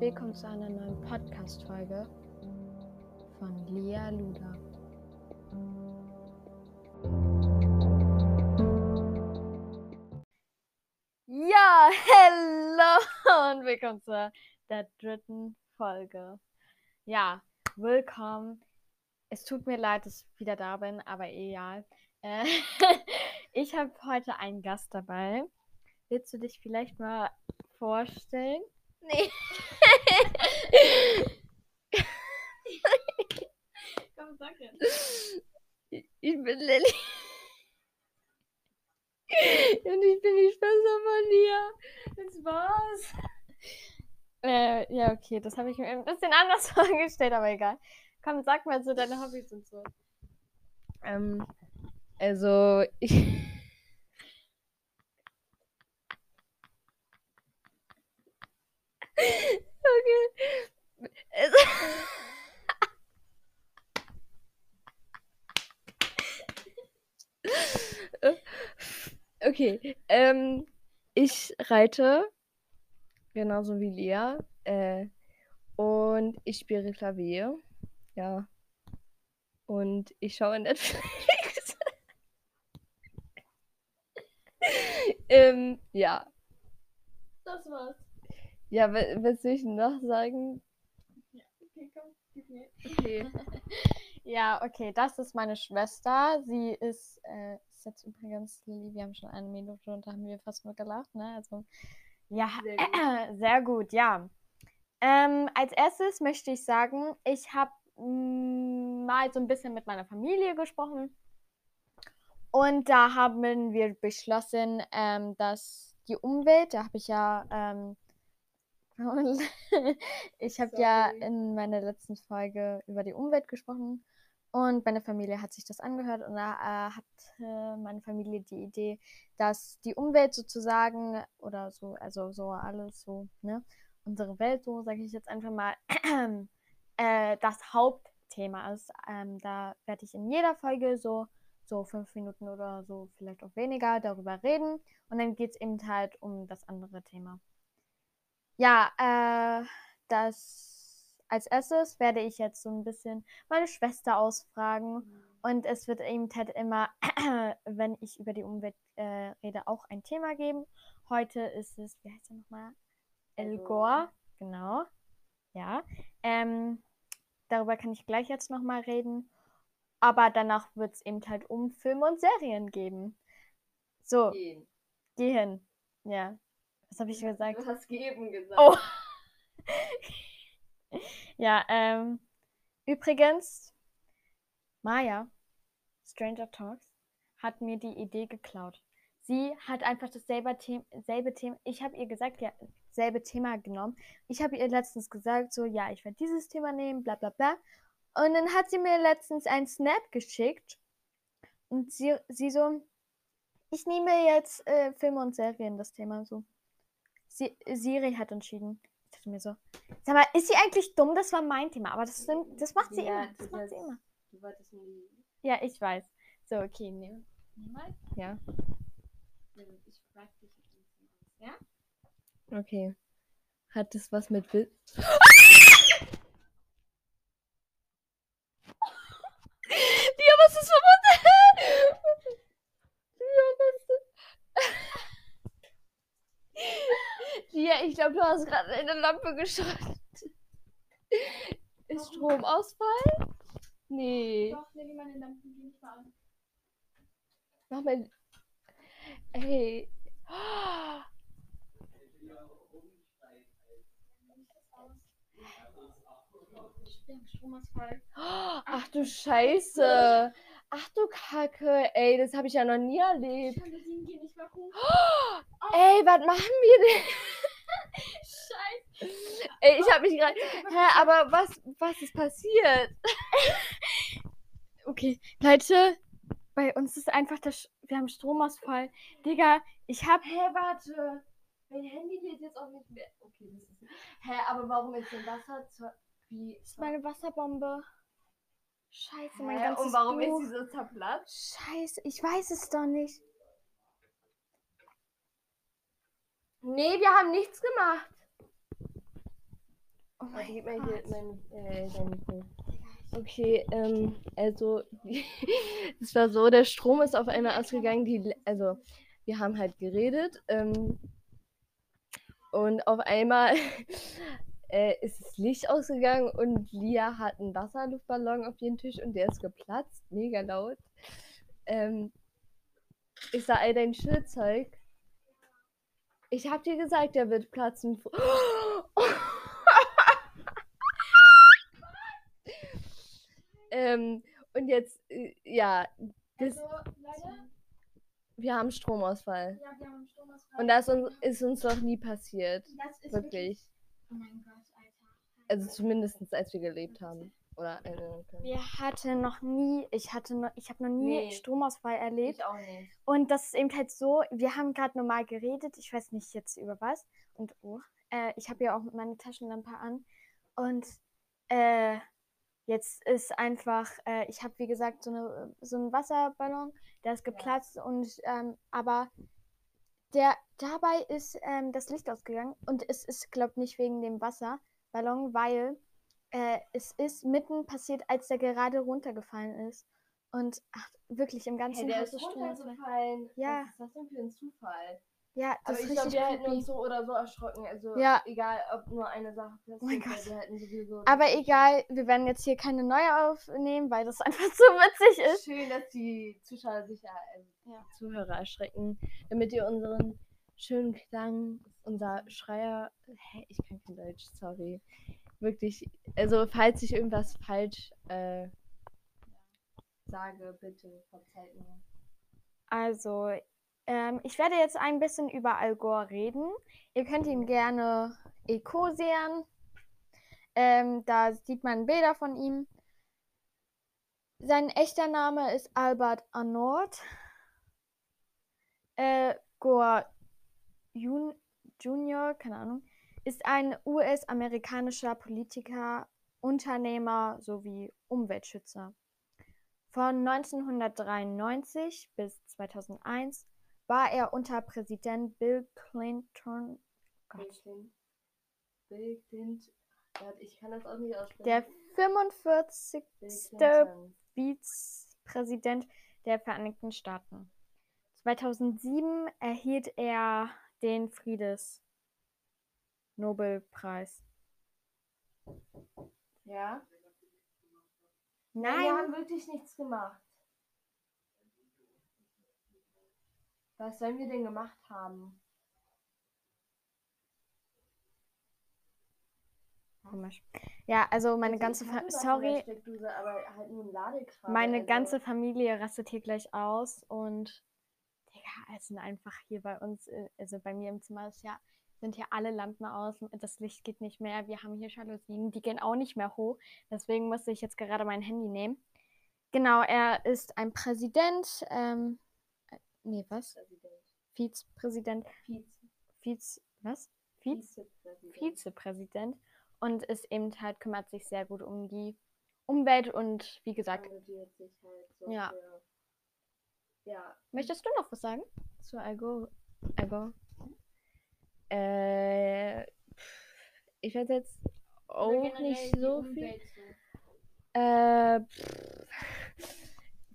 willkommen zu einer neuen Podcast-Folge von Lea Luda. Ja, hello und willkommen zu der dritten Folge. Ja, willkommen. Es tut mir leid, dass ich wieder da bin, aber egal. Äh, ich habe heute einen Gast dabei. Willst du dich vielleicht mal vorstellen? Nee. Komm, sag jetzt. Ich bin Lilly. Und ich bin die Schwester von dir. Das war's. Äh, ja, okay, das habe ich mir ein bisschen anders vorgestellt, aber egal. Komm, sag mal so deine Hobbys und so. Ähm, also, ich. Okay. Okay. Ähm, ich reite genauso wie Lea. Äh, und ich spiele Klavier. Ja. Und ich schaue Netflix. ähm, ja. Das war's. Ja, was soll ich noch sagen? Okay, komm, gib mir. Okay. Ja, okay, das ist meine Schwester. Sie ist, äh, ist jetzt übrigens, Lilly, wir haben schon eine Minute und da haben wir fast nur gelacht, ne? Also, ja, Sehr gut. sehr gut, ja. Ähm, als erstes möchte ich sagen, ich habe mal so ein bisschen mit meiner Familie gesprochen. Und da haben wir beschlossen, ähm, dass die Umwelt, da habe ich ja, ähm, ich habe ja in meiner letzten Folge über die Umwelt gesprochen und meine Familie hat sich das angehört und da äh, hatte meine Familie die Idee, dass die Umwelt sozusagen oder so, also so alles so, ne, unsere Welt so, sage ich jetzt einfach mal, äh, das Hauptthema ist. Ähm, da werde ich in jeder Folge so so fünf Minuten oder so, vielleicht auch weniger, darüber reden. Und dann geht es eben halt um das andere Thema. Ja, äh, das als erstes werde ich jetzt so ein bisschen meine Schwester ausfragen. Und es wird eben halt immer, wenn ich über die Umwelt äh, rede, auch ein Thema geben. Heute ist es, wie heißt er nochmal? El Gore. Genau. Ja. Ähm, darüber kann ich gleich jetzt nochmal reden. Aber danach wird es eben halt um Filme und Serien geben. So, Gehen. geh hin. Ja. Was habe ich gesagt? Du hast geben gesagt. Oh. ja, ähm, übrigens, Maya, Stranger Talks, hat mir die Idee geklaut. Sie hat einfach dasselbe Thema, selbe Thema, ich habe ihr gesagt, ja, selbe Thema genommen. Ich habe ihr letztens gesagt, so, ja, ich werde dieses Thema nehmen, bla bla bla. Und dann hat sie mir letztens einen Snap geschickt und sie, sie so, ich nehme jetzt äh, Filme und Serien, das Thema so. Siri hat entschieden. Ich dachte mir so, sag mal, ist sie eigentlich dumm? Das war mein Thema, aber das, das macht sie Ja, immer. Das macht sie immer. Du wolltest nie. Ja, ich weiß. So, okay, nehm, nehm mal. Ja. Ich frag dich ja? Okay. Hat das was mit Witz? Ja, was ist verbunden? Ja, was Ja, ich glaube, du hast gerade eine Lampe geschrottet. Ist Stromausfall? Nee. Doch, lege meine Lampen gehen nicht mal an. Mach mal. Ey. Ich im Stromausfall. Ach du Scheiße. Ach du Kacke. Ey, das habe ich ja noch nie erlebt. Jalousien gehen nicht mal hoch. Ey, was machen wir denn? Scheiße. Ey, ich habe mich gerade. Hä, aber was, was ist passiert? Okay, Leute, bei uns ist einfach das. Wir haben Stromausfall. Digga, ich hab. Hä, warte. Mein Handy geht jetzt auch nicht mehr. Okay, das ist. Hä, aber warum ist denn Wasser zur. Wie. Das ist meine Wasserbombe. Scheiße, mein Hä, ganzes und warum Buch. ist sie so zerplatzt? Scheiße, ich weiß es doch nicht. Nee, wir haben nichts gemacht. Oh mein mal Gott. hier mein, äh. Okay, ähm, also es war so, der Strom ist auf einmal ausgegangen, die, also wir haben halt geredet ähm, und auf einmal äh, ist das Licht ausgegangen und Lia hat einen Wasserluftballon auf ihren Tisch und der ist geplatzt, mega laut. Ähm, ich sah all dein Schildzeug. Ich hab dir gesagt, der wird platzen. ähm, und jetzt, äh, ja, das, Also, Leute, wir haben Stromausfall. ja, wir haben Stromausfall. Und das uns, ist uns noch nie passiert. das ist Wirklich. Oh mein Gott, Alter. Also zumindest als wir gelebt haben. Oder erinnern können. Wir hatten noch nie, ich hatte noch, ich habe noch nie Nee. Stromausfall erlebt. Ich auch nicht. Und das ist eben halt so, wir haben gerade normal geredet, ich weiß nicht jetzt über was. Und oh, äh, ich habe ja auch meine Taschenlampe an. Und äh, jetzt ist einfach, äh, ich habe wie gesagt so, eine, so einen Wasserballon, der ist geplatzt und ähm, aber der dabei ist ähm, das Licht ausgegangen und es ist, glaube nicht wegen dem Wasserballon, weil äh, es ist mitten passiert, als der gerade runtergefallen ist. Und ach, wirklich im ganzen Hey, der Haus ist runtergefallen. Ja. Was ist das denn für ein Zufall? Ja, Aber das ich ist glaube, wir hätten uns so oder so erschrocken. Also Ja. egal, ob nur eine Sache passiert mein wäre, Gott. wir hätten sowieso... Aber egal, wir werden jetzt hier keine neue aufnehmen, weil das einfach so witzig ist. Schön, dass die Zuschauer sich, ja, also Ja. Zuhörer erschrecken, damit ihr unseren schönen Klang, unser Schreier, hä, ich kann kein Deutsch, sorry, wirklich, also falls ich irgendwas falsch äh, sage, bitte verzeiht mir. Also, ähm, ich werde jetzt ein bisschen über Al Gore reden. Ihr könnt ihn gerne ekosieren. Ähm, da sieht man Bilder von ihm. Sein echter Name ist Albert Arnold. Äh, Gore Jun Junior, keine Ahnung, ist ein US-amerikanischer Politiker, Unternehmer sowie Umweltschützer. Von 1993 bis 2001 war er unter Präsident Bill Clinton Gott. Bill Clinton. Ich kann das auch nicht aussprechen. der 45. Bill Clinton. Vizepräsident der Vereinigten Staaten. 2007 erhielt er den Friedensnobelpreis. Ja? Nein, Wir haben wirklich nichts gemacht. Was sollen wir denn gemacht haben? komisch. Ja, also meine Also, ganze ich Fa hatte was in der sorry, halt meine also- ganze Familie rastet hier gleich aus und Digga, es sind einfach hier bei uns, äh, also bei mir im Zimmer ist ja, sind hier alle Lampen aus, das Licht geht nicht mehr, wir haben hier Jalousien, die gehen auch nicht mehr hoch, deswegen musste ich jetzt gerade mein Handy nehmen. Genau, er ist ein Präsident, ähm, äh, nee, was? Präsident. Vizepräsident, Vize. Viz, was? Viz, Vizepräsident. Vizepräsident und ist eben halt, kümmert sich sehr gut um die Umwelt und wie gesagt, halt so Ja. für. Ja, möchtest du noch was sagen? zu Algo. Algo. Äh, ich werde jetzt auch nicht so viel. Äh,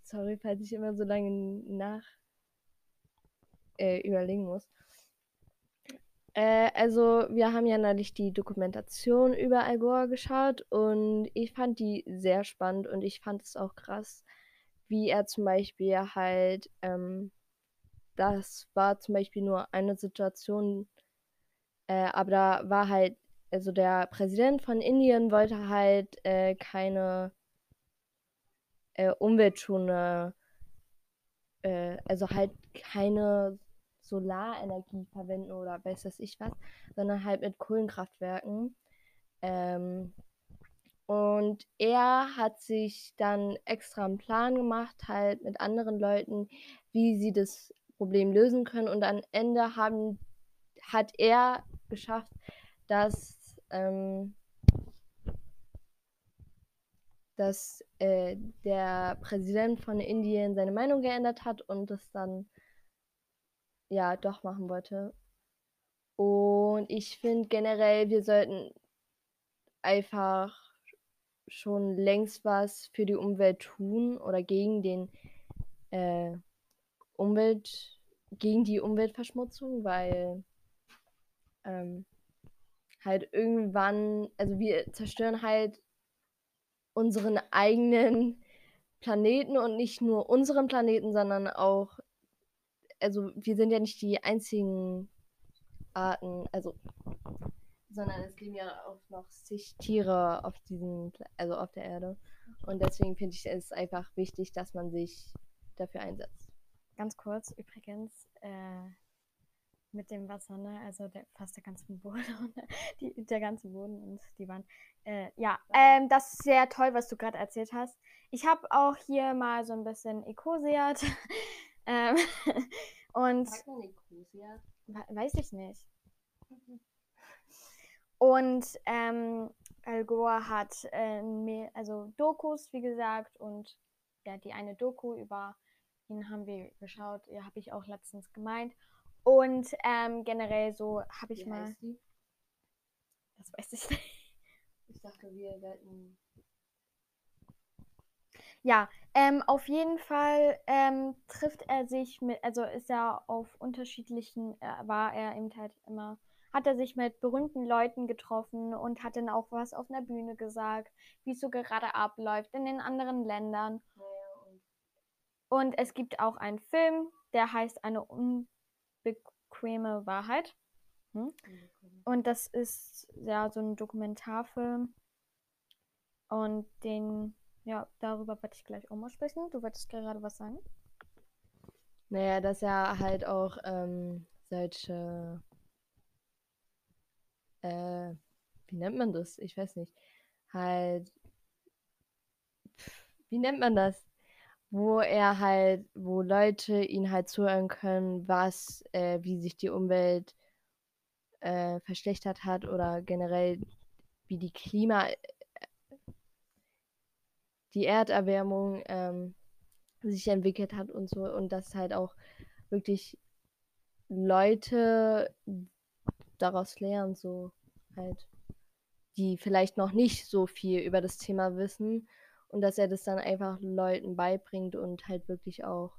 sorry, falls ich immer so lange nach äh, überlegen muss. Äh, also, wir haben ja neulich die Dokumentation über Al Gore geschaut und ich fand die sehr spannend und ich fand es auch krass, wie er zum Beispiel halt, ähm, das war zum Beispiel nur eine Situation, äh, aber da war halt, also der Präsident von Indien wollte halt äh, keine äh, umweltschonende, äh, also halt keine Solarenergie verwenden oder weiß was ich was, sondern halt mit Kohlenkraftwerken. Ähm, und er hat sich dann extra einen Plan gemacht, halt mit anderen Leuten, wie sie das Problem lösen können. Und am Ende haben, hat er geschafft, dass, ähm, dass äh, der Präsident von Indien seine Meinung geändert hat und das dann ja doch machen wollte. Und ich finde generell, wir sollten einfach schon längst was für die Umwelt tun oder gegen den äh, Umwelt, gegen die Umweltverschmutzung, weil ähm, halt irgendwann, also wir zerstören halt unseren eigenen Planeten und nicht nur unseren Planeten, sondern auch, also wir sind ja nicht die einzigen Arten, also sondern es leben ja auch noch zig Tiere auf diesem, also auf der Erde. Und deswegen finde ich es einfach wichtig, dass man sich dafür einsetzt. Ganz kurz, übrigens, äh, mit dem Wasser, ne? Also der, fast der ganze Boden, die, der ganze Boden und die Wand. Äh, ja, ähm, das ist sehr toll, was du gerade erzählt hast. Ich habe auch hier mal so ein bisschen Ecosiat. ähm, und Ecosiat? Weiß ich nicht. Und ähm, Al Gore hat äh, also Dokus, wie gesagt, und ja, die eine Doku über ihn haben wir geschaut, ja, habe ich auch letztens gemeint. Und ähm, generell so habe ich Wie mal. heißt die? Das weiß ich nicht. Ich dachte, wir werden. Ja, ähm, auf jeden Fall ähm, trifft er sich mit, also ist er auf unterschiedlichen, äh, war er eben halt immer, hat er sich mit berühmten Leuten getroffen und hat dann auch was auf einer Bühne gesagt, wie es so gerade abläuft in den anderen Ländern. Naja, und Und es gibt auch einen Film, der heißt Eine unbequeme Wahrheit. Hm? Und das ist ja so ein Dokumentarfilm. Und den, ja, darüber werde ich gleich auch mal sprechen. Du wolltest gerade was sagen? Naja, dass er halt auch ähm, solche. Äh, wie nennt man das? Ich weiß nicht. Halt. Pff, Wie nennt man das? Wo er halt, wo Leute ihn halt zuhören können, was, äh, wie sich die Umwelt äh, verschlechtert hat oder generell wie die Klima, die Erderwärmung ähm, sich entwickelt hat und so. Und dass halt auch wirklich Leute daraus lernen, so halt, die vielleicht noch nicht so viel über das Thema wissen und dass er das dann einfach Leuten beibringt und halt wirklich auch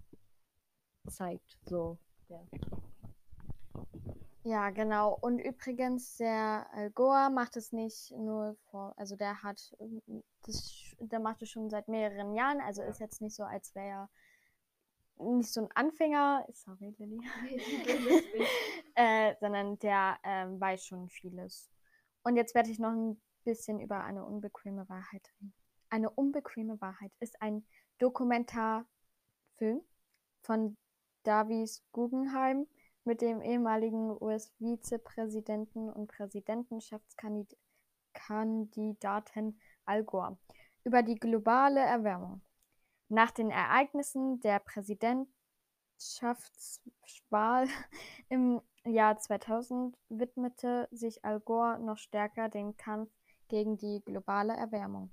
zeigt, so, ja. Ja, genau. Und übrigens, der Al Gore macht es nicht nur vor, also der hat das, der macht es schon seit mehreren Jahren, also ist jetzt nicht so, als wäre er nicht so ein Anfänger, sorry, Lilly, äh, sondern der ähm, weiß schon vieles. Und jetzt werde ich noch ein bisschen über eine unbequeme Wahrheit reden. Eine unbequeme Wahrheit ist ein Dokumentarfilm von Davies Guggenheim mit dem ehemaligen US-Vizepräsidenten und Präsidentschaftskandidaten Al Gore über die globale Erwärmung. Nach den Ereignissen der Präsidentschaftswahl im Jahr 2000 widmete sich Al Gore noch stärker dem Kampf gegen die globale Erwärmung.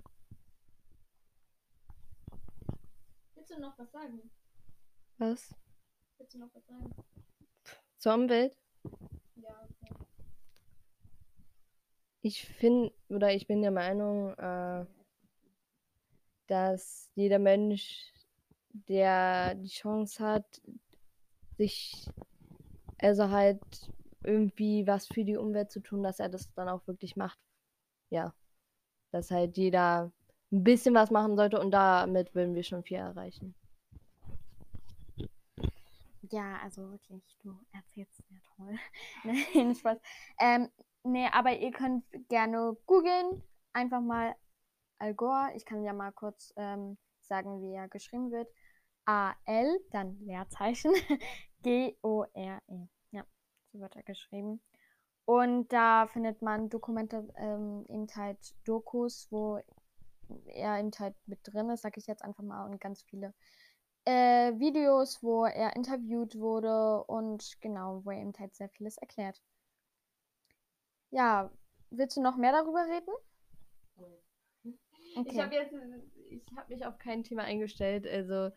Willst du noch was sagen? Was? Willst du noch was sagen? Zur Umwelt? Ja, Ich finde, oder ich bin der Meinung, äh, dass jeder Mensch, der die Chance hat, sich, also halt irgendwie was für die Umwelt zu tun, dass er das dann auch wirklich macht. Ja. Dass halt jeder ein bisschen was machen sollte und damit würden wir schon viel erreichen. Ja, also wirklich, du erzählst sehr toll. Nein, Spaß. Ähm, nee, aber ihr könnt gerne googeln. Einfach mal Al Gore. Ich kann ja mal kurz ähm, sagen, wie er geschrieben wird. A-L, dann Leerzeichen, G-O-R-E. Ja, so wird er geschrieben. Und da findet man Dokumente, ähm, eben halt Dokus, wo er eben halt mit drin ist, sag ich jetzt einfach mal, und ganz viele äh, Videos, wo er interviewt wurde und genau, wo er eben halt sehr vieles erklärt. Ja, willst du noch mehr darüber reden? Ich habe jetzt, ich habe mich auf kein Thema eingestellt, also,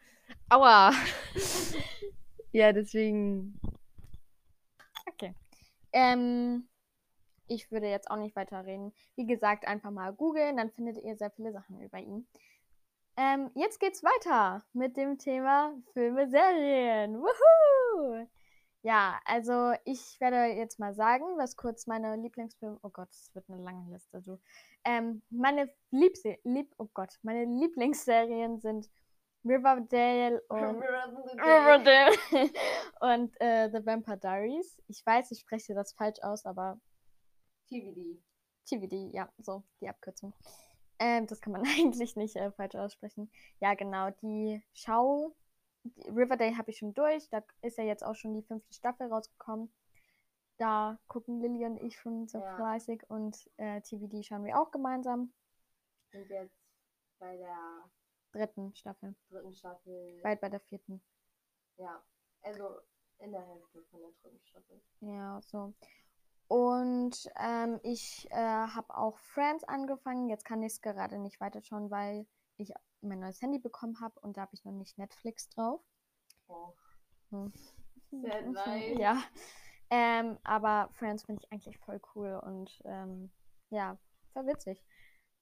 aua. ja, deswegen. Okay. Ähm, ich würde jetzt auch nicht weiter reden. Wie gesagt, einfach mal googeln, dann findet ihr sehr viele Sachen über ihn. Ähm, jetzt geht's weiter mit dem Thema Filme, Serien. Woohoo! Ja, also ich werde jetzt mal sagen, was kurz meine Lieblingsfilme. Oh Gott, es wird eine lange Liste. Du. Ähm, meine Liebse Lieb oh Gott, meine Lieblingsserien sind Riverdale und Riverdale und äh, The Vampire Diaries. Ich weiß, ich spreche das falsch aus, aber TVD. TVD, ja, so die Abkürzung. Ähm, das kann man eigentlich nicht äh, falsch aussprechen. Ja, genau, die Schau. Die Riverdale habe ich schon durch. Da ist ja jetzt auch schon die fünfte Staffel rausgekommen. Da gucken Lilly und ich schon so ja. fleißig und äh, TVD schauen wir auch gemeinsam. Und jetzt bei der dritten Staffel. Dritten Staffel. Bald bei der vierten. Ja, also in der Hälfte von der dritten Staffel. Ja, so. Und ähm, ich äh, habe auch Friends angefangen. Jetzt kann ich es gerade nicht weiterschauen, weil ich mein neues Handy bekommen habe und da habe ich noch nicht Netflix drauf. Oh. Hm. Sehr nice. Ja. Ähm, aber Friends finde ich eigentlich voll cool und ähm, ja, voll witzig.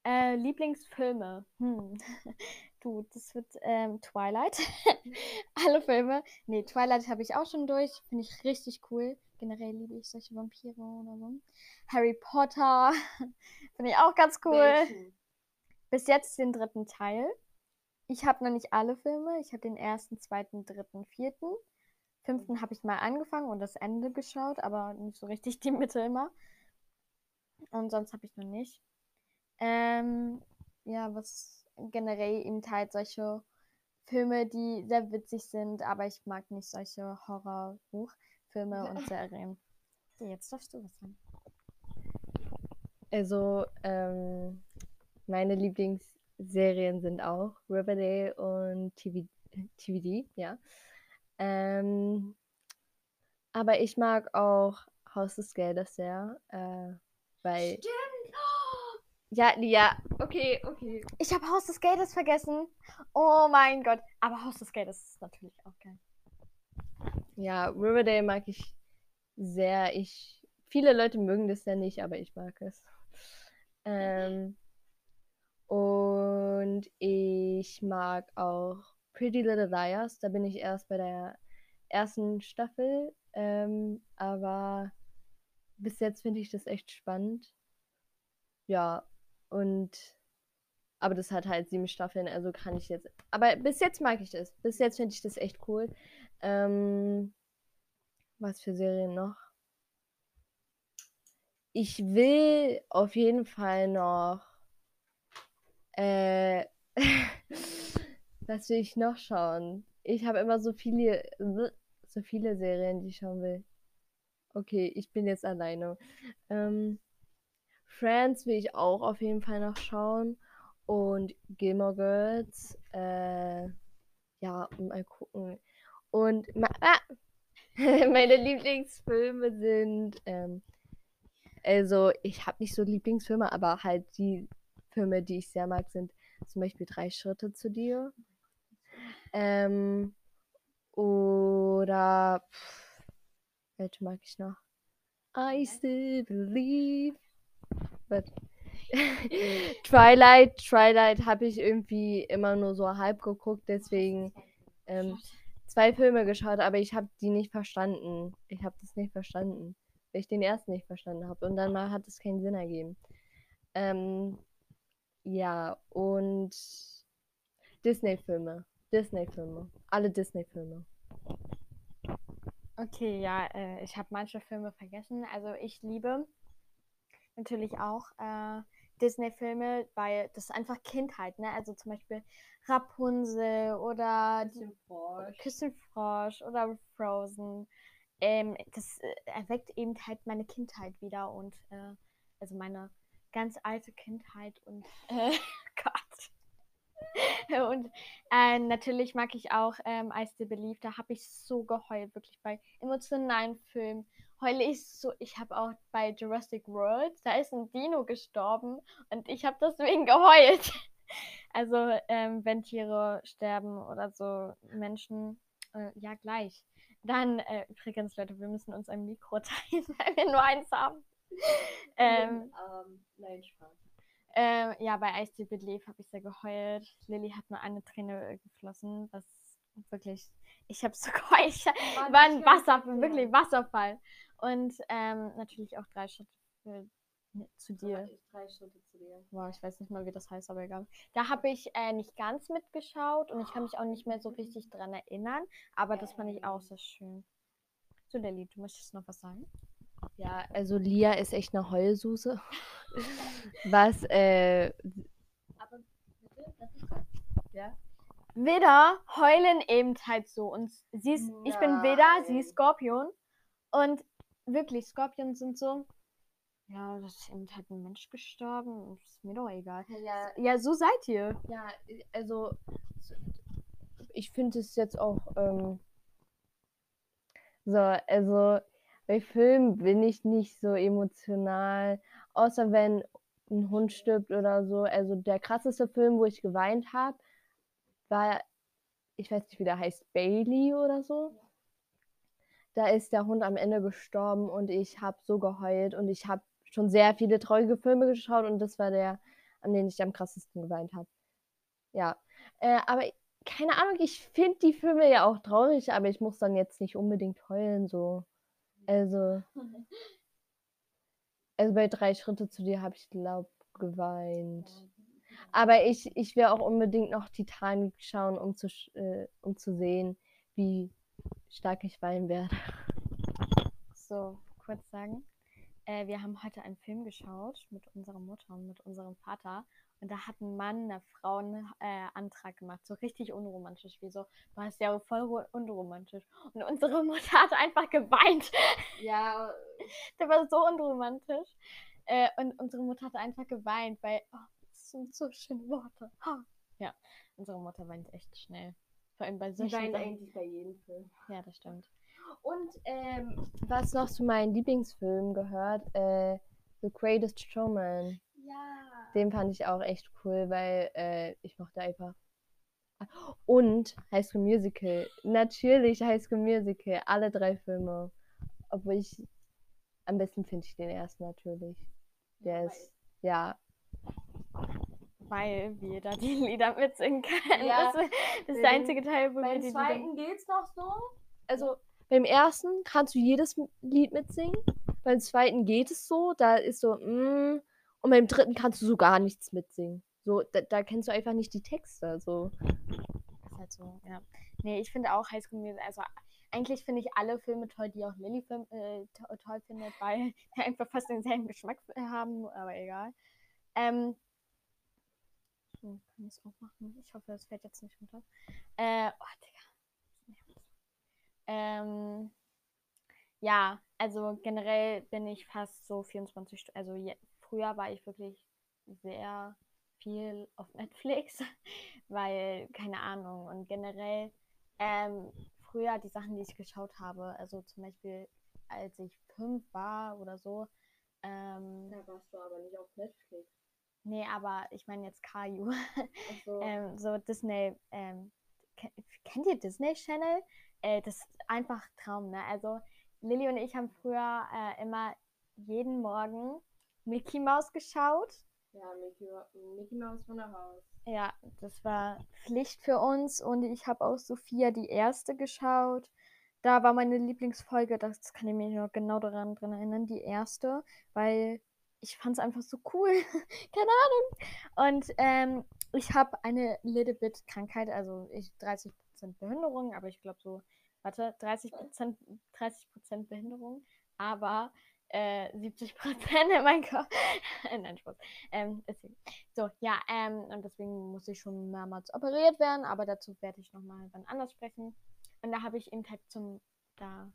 Äh, Lieblingsfilme. Hm. Du, das wird ähm, Twilight. Alle Filme. Nee, Twilight habe ich auch schon durch. Finde ich richtig cool. Generell liebe ich solche Vampire oder so. Harry Potter. Finde ich auch ganz cool. Welchen? Bis jetzt den dritten Teil. Ich habe noch nicht alle Filme. Ich habe den ersten, zweiten, dritten, vierten. Fünften habe ich mal angefangen und das Ende geschaut, aber nicht so richtig die Mitte immer. Und sonst habe ich noch nicht. Ähm, ja, was generell eben halt solche Filme, die sehr witzig sind, aber ich mag nicht solche Horrorbuchfilme und Serien. Jetzt darfst du was sagen. Also, ähm, meine Lieblingsserien sind auch Riverdale und TV, TVD, ja. Ähm, aber ich mag auch Haus des Geldes sehr, äh, weil. Stimmt! Ja, ja, okay, okay. Ich habe Haus des Geldes vergessen. Oh mein Gott. Aber Haus des Geldes ist natürlich auch geil. Ja, Riverdale mag ich sehr. Ich, viele Leute mögen das ja nicht, aber ich mag es. Ähm, und ich mag auch Pretty Little Liars. Da bin ich erst bei der ersten Staffel. Ähm, aber bis jetzt finde ich das echt spannend. Ja, und aber das hat halt sieben Staffeln, also kann ich jetzt. Aber bis jetzt mag ich das. Bis jetzt finde ich das echt cool. Ähm, was für Serien noch? Ich will auf jeden Fall noch. Äh, was will ich noch schauen? Ich habe immer so viele, so viele Serien, die ich schauen will. Okay, ich bin jetzt alleine. Ähm, Friends will ich auch auf jeden Fall noch schauen. Und Gilmore Girls, äh, ja, mal gucken. Und ah, meine Lieblingsfilme sind, ähm, also ich habe nicht so Lieblingsfilme, aber halt die Filme, die ich sehr mag, sind zum Beispiel Drei Schritte zu dir. Ähm, oder pff, welche mag ich noch? I still believe But Twilight, Twilight habe ich irgendwie immer nur so halb geguckt, deswegen ähm, zwei Filme geschaut, aber ich habe die nicht verstanden. Ich habe das nicht verstanden, weil ich den ersten nicht verstanden habe und dann mal hat es keinen Sinn ergeben. Ähm, ja, und Disney-Filme. Disney-Filme. Alle Disney-Filme. Okay, ja, äh, ich habe manche Filme vergessen. Also ich liebe natürlich auch äh, Disney-Filme, weil das ist einfach Kindheit, ne? Also zum Beispiel Rapunzel oder Küssenfrosch oder Frozen. Ähm, das äh, erweckt eben halt meine Kindheit wieder und äh, also meine ganz alte Kindheit und äh, Gott. und äh, natürlich mag ich auch ähm, I Still Believe. Da habe ich so geheult, wirklich bei emotionalen Filmen heule ich so. Ich habe auch bei Jurassic World, da ist ein Dino gestorben und ich habe deswegen geheult. Also, ähm, wenn Tiere sterben oder so Menschen, äh, ja, gleich. Dann, äh, übrigens, Leute, wir müssen uns ein Mikro teilen, weil wir nur eins haben. ähm, ähm, nein, Spaß. ähm, ja, bei Ice Deep Belief habe ich sehr geheult. Lilly hat nur eine Träne geflossen, was wirklich, ich habe so geheult. Ich war ein Wasserfall, wirklich Wasserfall. Und ähm, natürlich auch drei Schritte für, ne, zu dir. Drei Schritte zu dir. Wow, ich weiß nicht mal, wie das heißt, aber egal. Da habe ich äh, nicht ganz mitgeschaut und ich kann mich auch nicht mehr so richtig dran erinnern, aber das fand ich auch sehr schön. So, Lilly, du möchtest noch was sagen? Ja, also Lia ist echt eine Heulsuse. Was, äh. Aber bitte, das ist Ja. Widder heulen eben halt so. Und sie ist, ich bin Widder, sie ist. Skorpion. Und wirklich, Skorpion sind so, ja, das ist eben halt ein Mensch gestorben. Ist mir doch egal. Ja, Ja, so seid ihr. ja also. Ich finde es jetzt auch. Ähm, so, also. Bei Filmen bin ich nicht so emotional. Außer wenn ein Hund stirbt oder so. Also der krasseste Film, wo ich geweint habe, war, ich weiß nicht, wie der heißt, Bailey oder so. Da ist der Hund am Ende gestorben und ich habe so geheult und ich habe schon sehr viele traurige Filme geschaut und das war der, an den ich am krassesten geweint habe. Ja, äh, aber keine Ahnung, ich finde die Filme ja auch traurig, aber ich muss dann jetzt nicht unbedingt heulen, so. Also, also bei drei Schritte zu dir habe ich, glaub, geweint. Aber ich, ich will auch unbedingt noch Titanic schauen, um zu, äh, um zu sehen, wie stark ich weinen werde. So, kurz sagen. Äh, wir haben heute einen Film geschaut mit unserer Mutter und mit unserem Vater. Und da hat ein Mann einer Frau einen äh, Antrag gemacht. So richtig unromantisch. Wie so, war es ja voll ro- unromantisch. Und unsere Mutter hat einfach geweint. Ja, Der war so unromantisch. Äh, und unsere Mutter hat einfach geweint, weil, oh, das sind so schöne Worte. Ha. Ja, unsere Mutter weint echt schnell. Vor allem bei solchen weint Sachen. eigentlich bei jedem Film. Ja, das stimmt. Und ähm, was noch zu meinen Lieblingsfilmen gehört, äh, The Greatest Showman. Ja. Den fand ich auch echt cool, weil äh, ich mochte einfach. Und High School Musical. Natürlich High School Musical. Alle drei Filme. Obwohl ich. Am besten finde ich den ersten natürlich. Der ist. Ja. Weil wir da die Lieder mitsingen können. Ja. Das, ist- das der Beim- einzige Teil, wo wir Beim die zweiten Lieder... geht's noch so. Also beim ersten kannst du jedes Lied mitsingen. Beim zweiten geht es so. Da ist so. Mm, und beim dritten kannst du so gar nichts mitsingen. So, da, da kennst du einfach nicht die Texte. So. ist halt so, ja. Nee, ich finde auch High School Musical, also eigentlich finde ich alle Filme toll, die auch Lilly film, äh, to toll findet, weil die einfach fast denselben Geschmack haben, aber egal. Ähm, so, kann ich es auch machen? Ich hoffe, das fällt jetzt nicht runter. Äh, oh, Digga. Ähm, ja, also generell bin ich fast so 24 Stunden, also je, früher war ich wirklich sehr viel auf Netflix, weil, keine Ahnung, und generell ähm, früher die Sachen, die ich geschaut habe, also zum Beispiel als ich fünf war oder so, ähm, warst du aber nicht auf Netflix. Nee, aber ich meine jetzt Caillou, Also, ähm, so Disney, ähm, ke- kennt ihr Disney Channel? Äh, das ist einfach Traum, ne? Also Lilly und ich haben früher äh, immer jeden Morgen Mickey Mouse geschaut. ja, Mickey, Mickey Mouse Wunderhaus. Ja, das war Pflicht für uns und ich habe auch Sophia die erste geschaut. Da war meine Lieblingsfolge, das kann ich mich noch genau daran dran erinnern, die erste, weil ich fand es einfach so cool. Keine Ahnung. Und ähm, ich habe eine little bit Krankheit, also ich 30% Behinderung, aber ich glaube so, warte, 30%, 30% Behinderung, aber äh, 70% in meinem Kopf. Nein, Spaß. Ähm. So, ja, ähm, und deswegen muss ich schon mehrmals operiert werden, aber dazu werde ich nochmal wann anders sprechen. Und da habe ich eben halt zum, da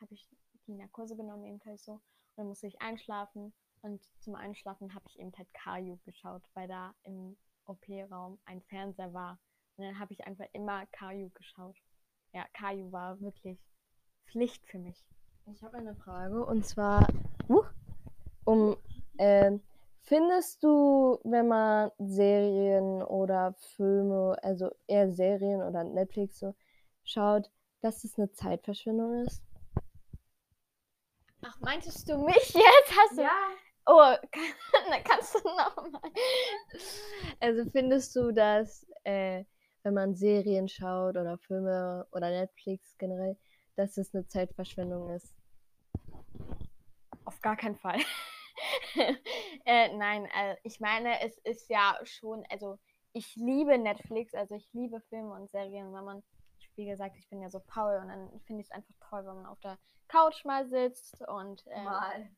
habe ich die Narkose genommen, eben halt so. Und dann musste ich einschlafen. Und zum Einschlafen habe ich eben halt Caillou geschaut, weil da im OP-Raum ein Fernseher war. Und dann habe ich einfach immer Caillou geschaut. Ja, Caillou war wirklich Pflicht für mich. Ich habe eine Frage und zwar, uh, um, ähm, findest du, wenn man Serien oder Filme, also eher Serien oder Netflix so schaut, dass es eine Zeitverschwendung ist? Ach, Meintest du mich jetzt? Hast du. Ja. Oh, kann, kannst du nochmal. Also findest du, dass äh, wenn man Serien schaut oder Filme oder Netflix generell, dass es eine Zeitverschwendung ist? Auf gar keinen Fall. äh, nein, äh, ich meine, es ist ja schon, also ich liebe Netflix, also ich liebe Filme und Serien, wenn man, wie gesagt, ich bin ja so faul und dann finde ich es einfach toll, wenn man auf der Couch mal sitzt und ähm, Mal.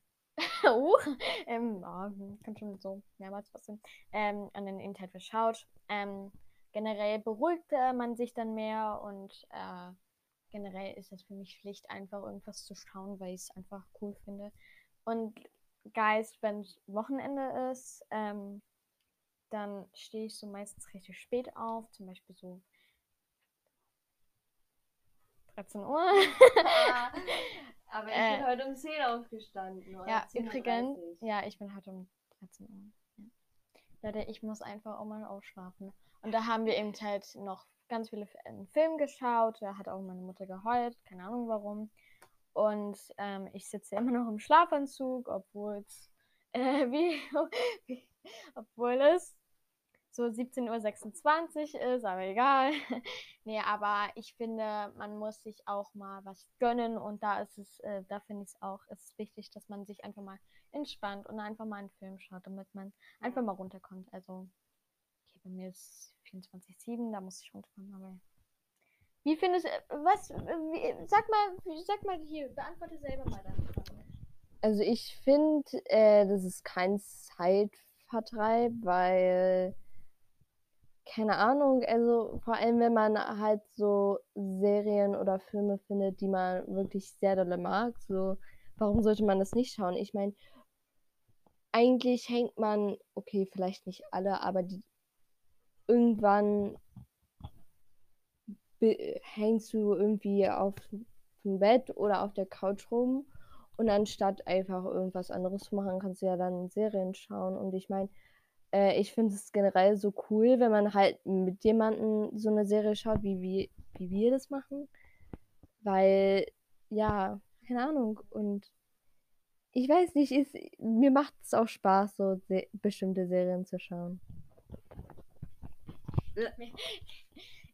Uh, ähm, ja, kann schon so mehrmals passieren, ähm, und dann eben halt verschaut. Ähm, generell beruhigt äh, man sich dann mehr und äh, generell ist es für mich Pflicht, einfach irgendwas zu schauen, weil ich es einfach cool finde. Und Guys, wenn es Wochenende ist, ähm, dann stehe ich so meistens richtig spät auf, zum Beispiel so 13 Uhr. Aber ich Äh, bin heute um 10 aufgestanden. Ja, 10:30. übrigens, ja, ich bin heute um 13 Uhr. Ja. Leute, ich muss einfach auch mal ausschlafen. Und da haben wir eben halt noch ganz viele F- einen Film geschaut. Da hat auch meine Mutter geheult, keine Ahnung warum. Und ähm, ich sitze immer noch im Schlafanzug, obwohl es äh, wie, wie, obwohl es so 17.26 Uhr ist, aber egal. nee, aber ich finde, man muss sich auch mal was gönnen und da ist es, äh, da finde ich es auch, ist wichtig, dass man sich einfach mal entspannt und einfach mal einen Film schaut, damit man einfach mal runterkommt. Also, okay, bei mir ist 24-7, da muss ich runterkommen, aber. Wie findest du, was, wie, sag mal, sag mal hier, beantworte selber mal deine Frage. Also ich finde, äh, das ist kein Zeitvertreib, weil, keine Ahnung, also vor allem wenn man halt so Serien oder Filme findet, die man wirklich sehr dolle mag, so, warum sollte man das nicht schauen? Ich meine, eigentlich hängt man, okay, vielleicht nicht alle, aber die irgendwann hängst du irgendwie auf dem Bett oder auf der Couch rum und anstatt einfach irgendwas anderes zu machen, kannst du ja dann Serien schauen. Und ich meine, äh, ich finde es generell so cool, wenn man halt mit jemandem so eine Serie schaut, wie, wie, wie wir das machen. Weil, ja, keine Ahnung. Und ich weiß nicht, ist, mir macht es auch Spaß, so se bestimmte Serien zu schauen.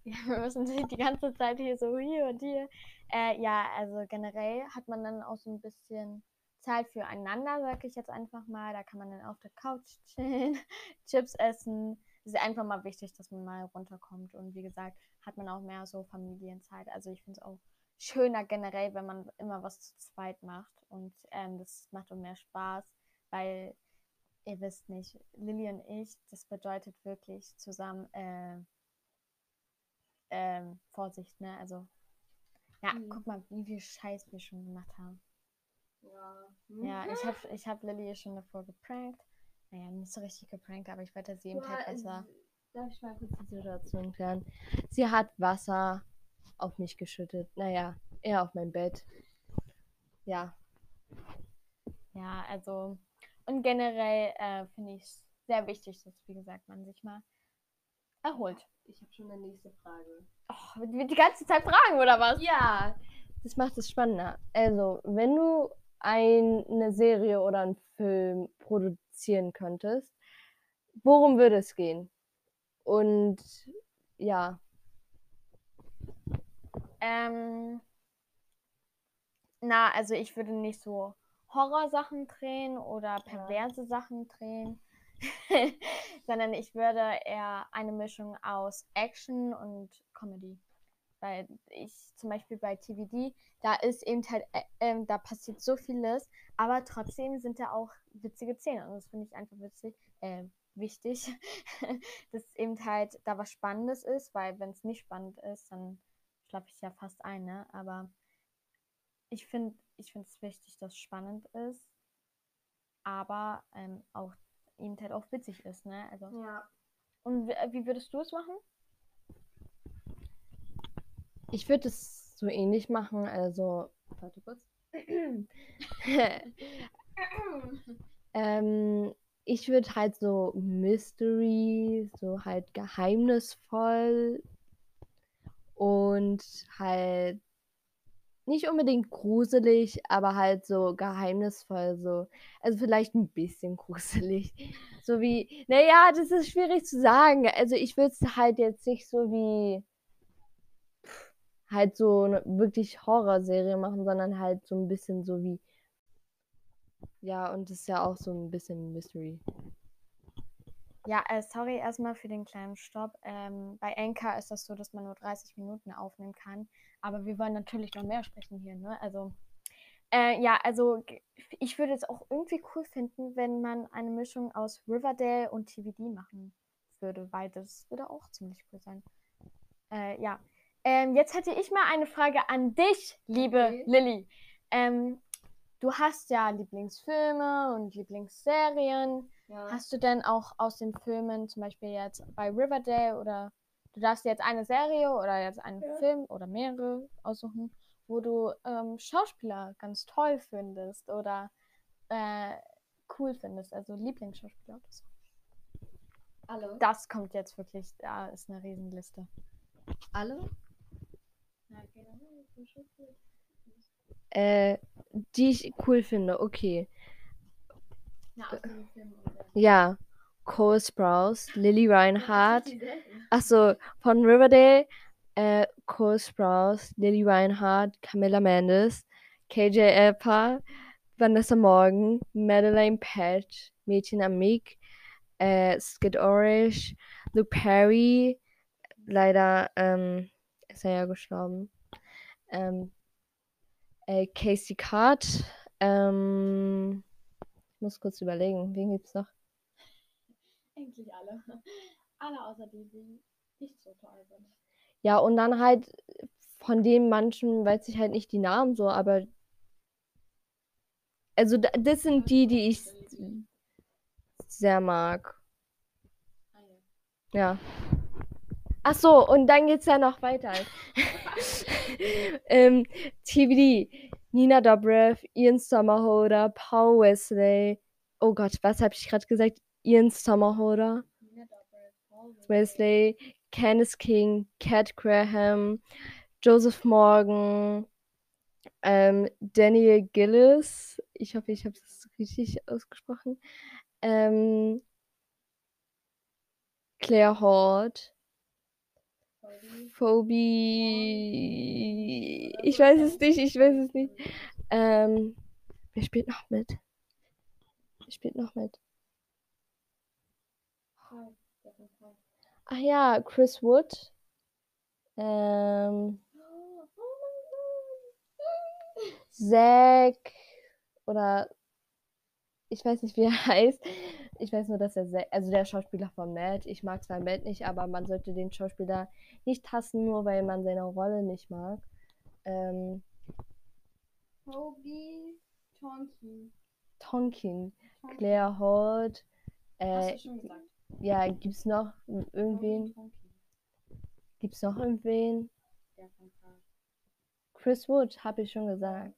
Ja, wir müssen die ganze Zeit hier so hier und hier. Äh, ja, also generell hat man dann auch so ein bisschen Zeit füreinander, sag ich jetzt einfach mal. Da kann man dann auf der Couch chillen, Chips essen. Es ist einfach mal wichtig, dass man mal runterkommt. Und wie gesagt, hat man auch mehr so Familienzeit. Also ich finde es auch schöner generell, wenn man immer was zu zweit macht. Und ähm, das macht auch mehr Spaß, weil ihr wisst nicht, Lilly und ich, das bedeutet wirklich zusammen äh, ähm, Vorsicht, ne? Also, ja, Mhm. guck mal, wie viel Scheiß wir schon gemacht haben. Ja, Ja, ich habe ich hab Lilly schon davor geprankt. Naja, nicht so richtig geprankt, aber ich wollte sie eben halt besser. Darf ich mal kurz die Situation klären? Sie hat Wasser auf mich geschüttet. Naja, eher auf mein Bett. Ja. Ja, also, und generell äh, finde ich es sehr wichtig, dass, wie gesagt, man sich mal erholt. Ich habe schon eine nächste Frage. Oh, wird die ganze Zeit fragen, oder was? Ja, das macht es spannender. Also, wenn du eine Serie oder einen Film produzieren könntest, worum würde es gehen? Und ja, Ähm, na, also ich würde nicht so Horrorsachen drehen oder perverse Sachen drehen, sondern ich würde eher eine Mischung aus Action und Comedy. Weil ich zum Beispiel bei TVD, da ist eben halt, äh, ähm, da passiert so vieles, aber trotzdem sind da auch witzige Szenen und das finde ich einfach witzig, äh, wichtig, dass eben halt da was Spannendes ist, weil wenn es nicht spannend ist, dann schlafe ich ja fast ein, ne? Aber ich finde ich finde es wichtig, dass es spannend ist, aber ähm, auch eben halt auch witzig ist, ne? Also, ja. und wie würdest du es machen? Ich würde es so ähnlich machen, also. Warte kurz. ähm, ich würde halt so Mystery, so halt geheimnisvoll und halt nicht unbedingt gruselig, aber halt so geheimnisvoll, so. Also vielleicht ein bisschen gruselig. So wie, naja, das ist schwierig zu sagen. Also ich würde es halt jetzt nicht so wie halt so eine wirklich Horrorserie machen, sondern halt so ein bisschen so wie. Ja, und das ist ja auch so ein bisschen Mystery. Ja, äh, sorry erstmal für den kleinen Stopp. Ähm, bei Anchor ist das so, dass man nur 30 Minuten aufnehmen kann. Aber wir wollen natürlich noch mehr sprechen hier, ne? Also, äh, ja, also ich würde es auch irgendwie cool finden, wenn man eine Mischung aus Riverdale und TVD machen würde, weil das würde auch ziemlich cool sein. Äh, ja. Ähm, jetzt hätte ich mal eine Frage an dich, liebe okay. Lilly. Ähm, du hast ja Lieblingsfilme und Lieblingsserien. Ja. Hast du denn auch aus den Filmen, zum Beispiel jetzt bei Riverdale oder du darfst jetzt eine Serie oder jetzt einen ja. Film oder mehrere aussuchen, wo du ähm, Schauspieler ganz toll findest oder äh, cool findest, also Lieblingsschauspieler oder so. Alle? Das kommt jetzt wirklich, da ist eine Riesenliste. Alle? Äh, die ich cool finde, okay. Ja, ja. Cole Sprouse, Lily Reinhardt. Achso, von Riverdale, äh, Cole Sprouse, Lily Reinhardt, Camilla Mendes, KJ Elpa, Vanessa Morgan, Madeleine Patch, Mädchen Amik, äh, Skid Orish, Luke Perry, leider ähm, ist er ja gestorben. Ähm, äh, Casey Card, ähm, ich muss kurz überlegen, wen gibt's noch? Eigentlich alle. Alle außer die, die nicht so toll sind. Ja, und dann halt von dem manchen weiß ich halt nicht die Namen so, aber also das sind die, die ich sehr mag. Ah, ja. Ach so, und dann geht's ja noch weiter. ähm, TVD. Nina Dobrev, Ian Sommerholder, Paul Wesley. Oh Gott, was habe ich gerade gesagt? Ian Sommerholder, Wesley, Candice King, Cat Graham, Joseph Morgan, ähm, Daniel Gillis. Ich hoffe, ich habe es richtig ausgesprochen. Ähm, Claire Hort. Phoebe. Ich weiß es nicht, ich weiß es nicht. Ähm, wer spielt noch mit? Wer spielt noch mit? Ach ja, Chris Wood. Ähm, Zack oder ich weiß nicht, wie er heißt. Ich weiß nur, dass er, also der Schauspieler von Matt, ich mag zwar Matt nicht, aber man sollte den Schauspieler nicht hassen, nur weil man seine Rolle nicht mag. Ähm, Toby Tonkin. Tonkin. Claire Holt. Äh, Hast du schon gesagt? Ja, gibt's noch irgendwen? Gibt's noch irgendwen? Chris Wood, habe ich schon gesagt.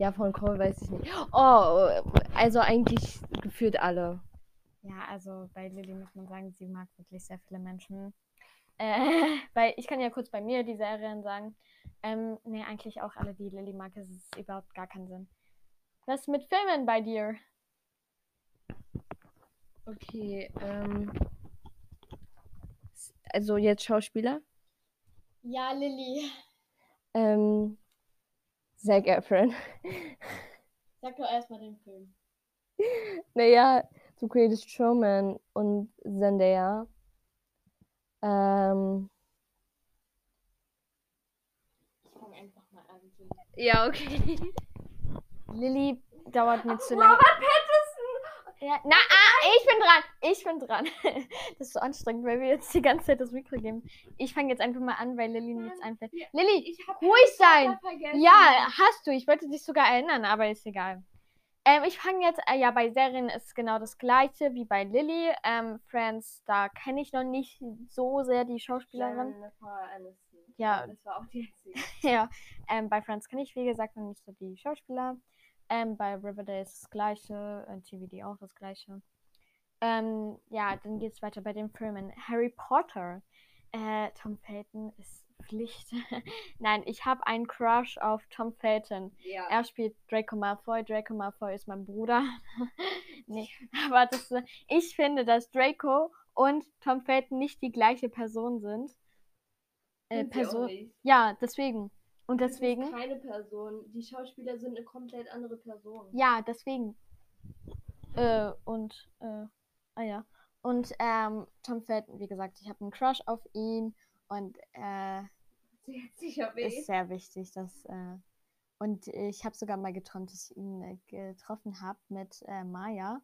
Ja, von Cole weiß ich nicht. Oh, also eigentlich gefühlt alle. Ja, also bei Lilly muss man sagen, sie mag wirklich sehr viele Menschen. Äh, bei, ich kann ja kurz bei mir die Serien sagen. Ähm, nee, eigentlich auch alle, die Lilly mag, es ist überhaupt gar keinen Sinn. Was mit Filmen bei dir? Okay, ähm. Also jetzt Schauspieler? Ja, Lilly. Ähm. Zac Efron. Sag doch erstmal den Film. Naja, The Greatest Showman und Zendaya. Ähm. Ich fange einfach mal an. Ja, okay. Lilly dauert mir zu lange. Robert! Ja, na, ah, ich bin dran. Ich bin dran. Das ist so anstrengend, weil wir jetzt die ganze Zeit das Mikro geben. Ich fange jetzt einfach mal an, weil Lilly nichts einfällt. Ja, Lilly, ruhig sein. Ja, hast du. Ich wollte dich sogar erinnern, aber ist egal. Ähm, ich fange jetzt, äh, ja, bei Serien ist genau das gleiche wie bei Lilly. Ähm, Friends, da kenne ich noch nicht so sehr die Schauspielerin. Ja, das war auch die ja, ähm, bei Friends kenne ich, wie gesagt, noch nicht so die Schauspieler. Ähm, bei Riverdale ist das gleiche, äh, TVD auch das gleiche. Ähm, ja, dann geht es weiter bei den Filmen. Harry Potter. Äh, Tom Felton ist Pflicht. Nein, ich habe einen Crush auf Tom Felton. Ja. Er spielt Draco Malfoy. Draco Malfoy ist mein Bruder. nee, aber das, äh, ich finde, dass Draco und Tom Felton nicht die gleiche Person sind. Äh, Person. Ja, deswegen. Und Das ist deswegen. keine Person. Die Schauspieler sind eine komplett andere Person. Ja, deswegen. Äh, und, äh, ah ja. Und ähm, Tom Felton, wie gesagt, ich habe einen Crush auf ihn und äh, Sie hat weh. ist sehr wichtig, dass äh, und ich habe sogar mal geträumt, dass ich ihn äh, getroffen habe mit äh, Maya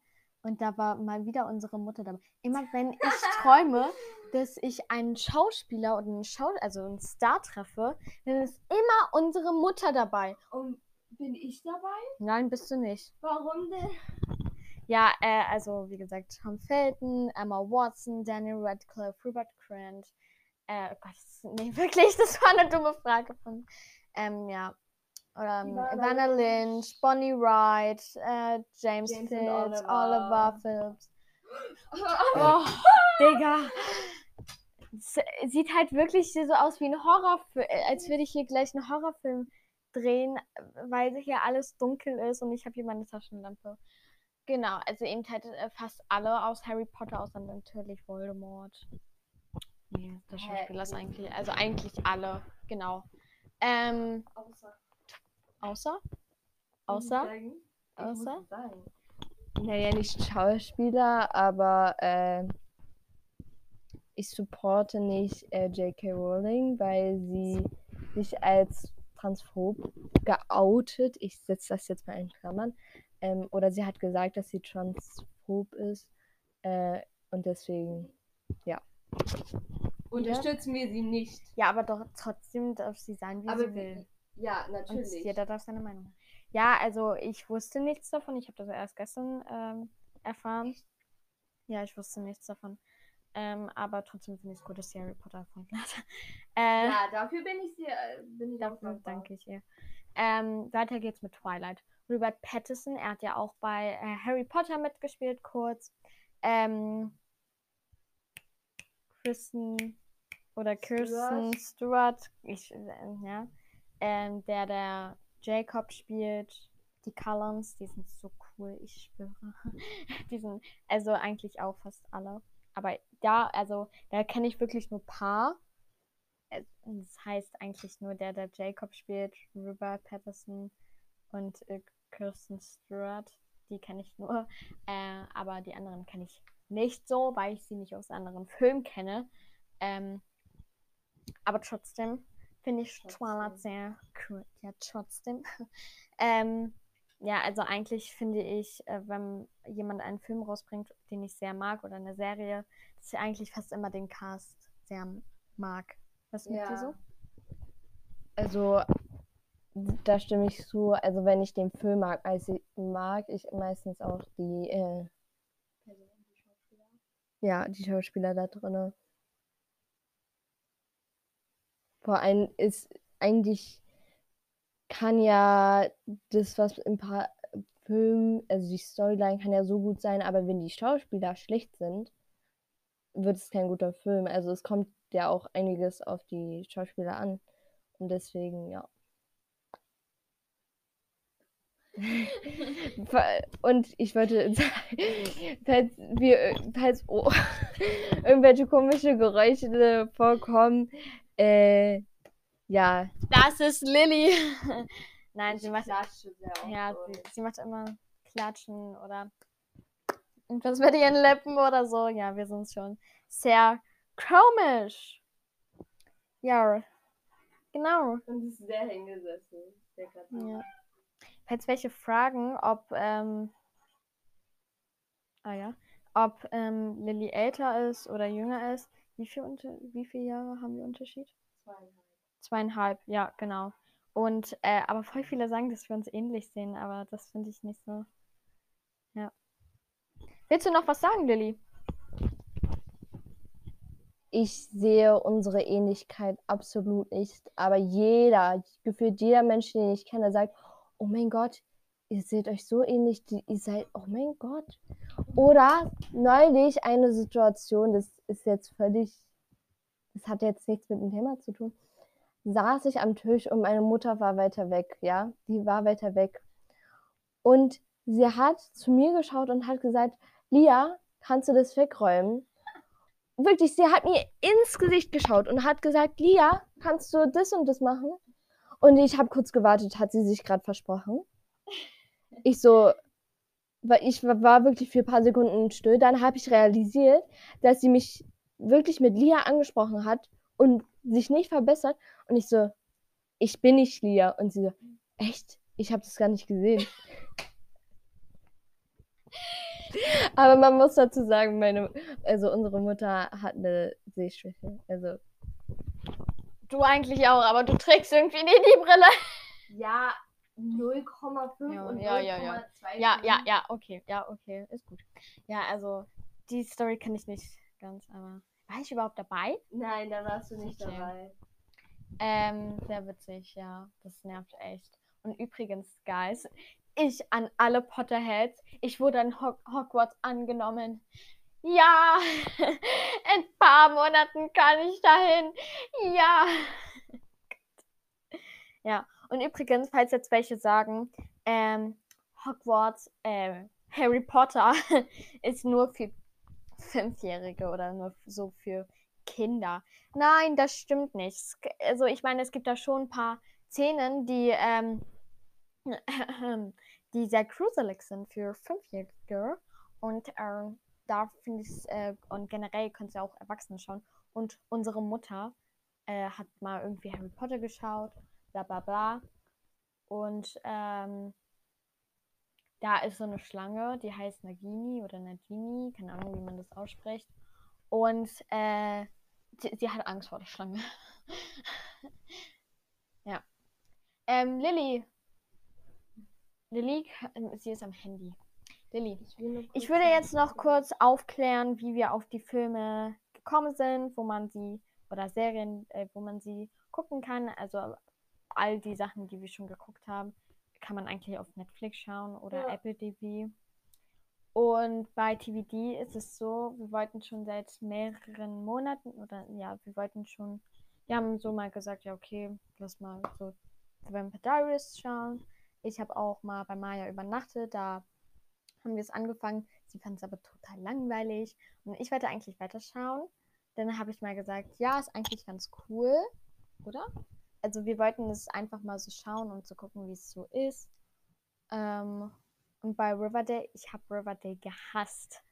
und da war mal wieder unsere Mutter dabei. Immer wenn ich träume, dass ich einen Schauspieler oder einen Schau also einen Star treffe, dann ist immer unsere Mutter dabei. Und bin ich dabei? Nein, bist du nicht. Warum denn? Ja, äh, also wie gesagt, Tom Felton, Emma Watson, Daniel Radcliffe, Rupert Grant. Äh, oh Gott, das, nee, wirklich, das war eine dumme Frage von. Ähm, ja. Ähm, Ivana Lynch, Bonnie Wright, äh, James, James Phillips, Oliver. Oliver Phillips. Oh, Digga. Sieht halt wirklich so aus wie ein Horrorfilm, als würde ich hier gleich einen Horrorfilm drehen, weil hier alles dunkel ist und ich habe hier meine Taschenlampe. Genau, also eben halt äh, fast alle aus Harry Potter, außer natürlich Voldemort. Nee, der? Schauspieler ist eigentlich, also eigentlich alle, genau. Ähm, Außer. Außer? Außer? Außer? Naja, nicht Schauspieler, aber äh, ich supporte nicht äh, J.K. Rowling, weil sie sich als transphob geoutet, ich setze das jetzt mal in Klammern, ähm, oder sie hat gesagt, dass sie transphob ist äh, und deswegen, ja. Unterstützen wir sie nicht. Ja, aber doch trotzdem darf sie sein, wie Aber sie will. Ja, Und natürlich. jeder darf seine Meinung. Ja, also ich wusste nichts davon. Ich habe das erst gestern ähm, erfahren. Ja, ich wusste nichts davon. Ähm, aber trotzdem finde ich es gut, dass sie Harry Potter erfunden hat. äh, Ja, dafür bin ich sehr, bin ich dafür dankbar. danke ich ihr. Ähm, weiter geht's mit Twilight. Robert Pattinson, er hat ja auch bei äh, Harry Potter mitgespielt, kurz. Ähm, Kristen oder Kirsten Stewart, ich, äh, ja, ähm, der der Jacob spielt, die Cullens, die sind so cool, ich schwöre. die sind, also eigentlich auch fast alle. Aber da, also, da kenne ich wirklich nur paar. Äh, Das heißt eigentlich nur der, der Jacob spielt, Robert Patterson und äh, Kirsten Stewart. Die kenne ich nur. Äh, aber die anderen kenne ich nicht so, weil ich sie nicht aus anderen Filmen kenne. Ähm, aber trotzdem finde ich Trotzdem. Twilight sehr cool. Ja, trotzdem. ähm, ja, also eigentlich finde ich, äh, wenn jemand einen Film rausbringt, den ich sehr mag oder eine Serie, dass ich eigentlich fast immer den Cast sehr mag. Was Ja. so? Also, da stimme ich zu. Also, wenn ich den Film mag, also mag ich meistens auch die, äh, ja, die Schauspieler da drin. Vor allem ist eigentlich kann ja das, was im pa Film, also die Storyline kann ja so gut sein, aber wenn die Schauspieler schlecht sind, wird es kein guter Film. Also es kommt ja auch einiges auf die Schauspieler an. Und deswegen, ja. Und ich wollte sagen, falls, wir, falls oh, irgendwelche komische Geräusche vorkommen, äh, ja. Das ist Lilly. Nein, sie macht, ja, sie, sie macht immer Klatschen oder irgendwas mit ihren Lippen oder so. Ja, wir sind schon sehr komisch. Ja, genau. Und ist sehr hingesessen. Sehr Ja. Falls welche fragen, ob, ähm, ah ja, ob ähm, Lilly älter ist oder jünger ist, wie viel, unter, wie viele Jahre haben wir Unterschied? Zweieinhalb. Zweieinhalb, ja, genau. Und, äh, aber voll viele sagen, dass wir uns ähnlich sehen, aber das finde ich nicht so. Ja. Willst du noch was sagen, Lilly? Ich sehe unsere Ähnlichkeit absolut nicht, aber jeder, gefühlt jeder Mensch, den ich kenne, sagt, oh mein Gott, ihr seht euch so ähnlich, ihr seid, oh mein Gott. Oder neulich eine Situation, das ist jetzt völlig, das hat jetzt nichts mit dem Thema zu tun, saß ich am Tisch und meine Mutter war weiter weg, ja, die war weiter weg. Und sie hat zu mir geschaut und hat gesagt, Lia, kannst du das wegräumen? Wirklich, sie hat mir ins Gesicht geschaut und hat gesagt, Lia, kannst du das und das machen? Und ich habe kurz gewartet, hat sie sich gerade versprochen. Ich so, weil ich war wirklich für ein paar Sekunden still. Dann habe ich realisiert, dass sie mich wirklich mit Lia angesprochen hat und sich nicht verbessert. Und ich so, ich bin nicht Lia. Und sie so, echt? Ich habe das gar nicht gesehen. Aber man muss dazu sagen, meine, also unsere Mutter hat eine Sehschwäche. Also. Du eigentlich auch, aber du trägst irgendwie nie die Brille. Ja, 0,5 Ja, und ja, 0,2. ja, ja. Ja, ja, ja, okay, ja, okay, ist gut. Ja, also die Story kenne ich nicht ganz, aber war ich überhaupt dabei? Nein, da warst du nicht Okay. dabei. Ähm, sehr witzig, ja, das nervt echt. Und übrigens, Guys, ich an alle Potterheads, ich wurde an Ho Hogwarts angenommen. Ja, in ein paar Monaten kann ich dahin. Ja. Ja, und übrigens, falls jetzt welche sagen, ähm, Hogwarts, äh, Harry Potter ist nur für Fünfjährige oder nur so für Kinder. Nein, das stimmt nicht. Also ich meine, es gibt da schon ein paar Szenen, die, ähm, die sehr gruselig sind für Fünfjährige. Und ähm, da finde ich äh, und generell können sie auch Erwachsene schauen. Und unsere Mutter äh, hat mal irgendwie Harry Potter geschaut, bla bla bla. Und ähm, da ist so eine Schlange, die heißt Nagini oder Nagini, keine Ahnung, wie man das ausspricht. Und äh, sie, sie hat Angst vor der Schlange. ja. Ähm, Lilly. Lilly, k- sie ist am Handy. Lilly, ich würde jetzt noch kurz aufklären, wie wir auf die Filme gekommen sind, wo man sie oder Serien, äh, wo man sie gucken kann. Also all die Sachen, die wir schon geguckt haben, kann man eigentlich auf Netflix schauen oder Ja. Apple TV. Und bei TVD ist es so, wir wollten schon seit mehreren Monaten oder ja, wir wollten schon, wir haben so mal gesagt, ja okay, lass mal so The Vampire Diaries schauen. Ich habe auch mal bei Maya übernachtet, da haben wir es angefangen. Sie fand es aber total langweilig und ich wollte eigentlich weiterschauen. Dann habe ich mal gesagt, ja, ist eigentlich ganz cool, oder? Also wir wollten es einfach mal so schauen und zu gucken, wie es so ist. Ähm, und bei Riverdale, ich habe Riverdale gehasst.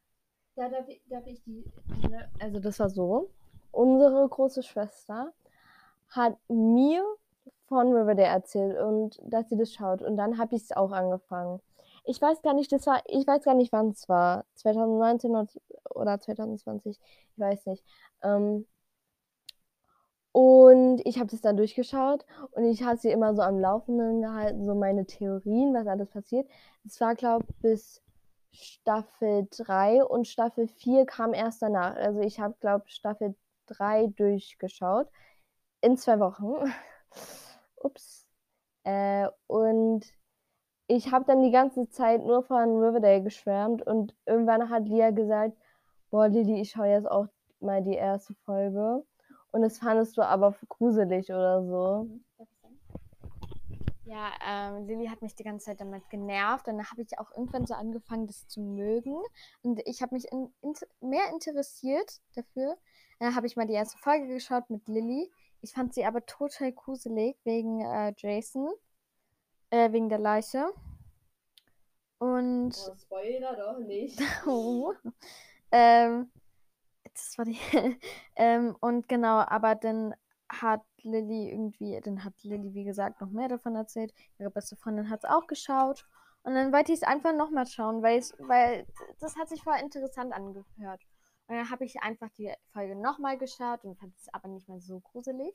Da darf ich, darf ich die. Also, das war so. Unsere große Schwester hat mir von Riverdale erzählt und dass sie das schaut. Und dann habe ich es auch angefangen. Ich weiß gar nicht, das war, ich weiß gar nicht, wann es war. 2019 oder- oder 2020. Ich weiß nicht. Ähm, und ich habe das dann durchgeschaut und ich habe sie immer so am Laufenden gehalten, so meine Theorien, was alles passiert. Es war, glaube ich, bis Staffel 3 und Staffel 4 kam erst danach. Also ich habe, glaube ich, Staffel 3 durchgeschaut. In zwei Wochen. Ups. Äh, und ich habe dann die ganze Zeit nur von Riverdale geschwärmt und irgendwann hat Lia gesagt, boah, Lili, ich schaue jetzt auch mal die erste Folge. Und das fandest du aber gruselig oder so. Ja, ähm, Lilly hat mich die ganze Zeit damit genervt. Und dann habe ich auch irgendwann so angefangen, das zu mögen. Und ich habe mich in, in, mehr interessiert dafür. Dann habe ich mal die erste Folge geschaut mit Lilly. Ich fand sie aber total gruselig wegen äh, Jason. Äh, wegen der Leiche. Und. Spoiler doch nicht. Oh. ähm, das war die. ähm, und genau, aber dann hat Lilly irgendwie, dann hat Lilly, wie gesagt, noch mehr davon erzählt. Ihre beste Freundin hat es auch geschaut. Und dann wollte ich es einfach nochmal schauen, weil, weil das hat sich voll interessant angehört. Und dann habe ich einfach die Folge nochmal geschaut und fand es aber nicht mehr so gruselig.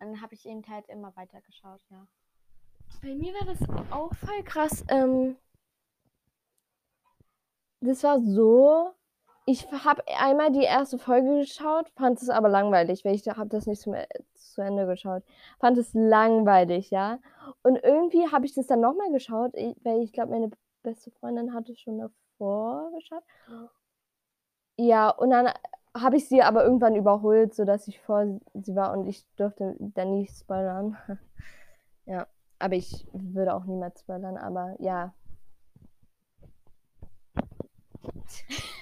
Und dann habe ich eben halt immer weiter geschaut, ja. Bei mir war das auch voll krass. Ähm, das war so. Ich habe einmal die erste Folge geschaut, fand es aber langweilig, weil ich habe das nicht zum, zu Ende geschaut. Fand es langweilig, ja. Und irgendwie habe ich das dann nochmal geschaut, weil ich glaube, meine beste Freundin hatte schon davor geschaut. Ja, und dann habe ich sie aber irgendwann überholt, sodass ich vor sie war und ich durfte dann nicht spoilern. ja, aber ich würde auch niemals spoilern, aber ja.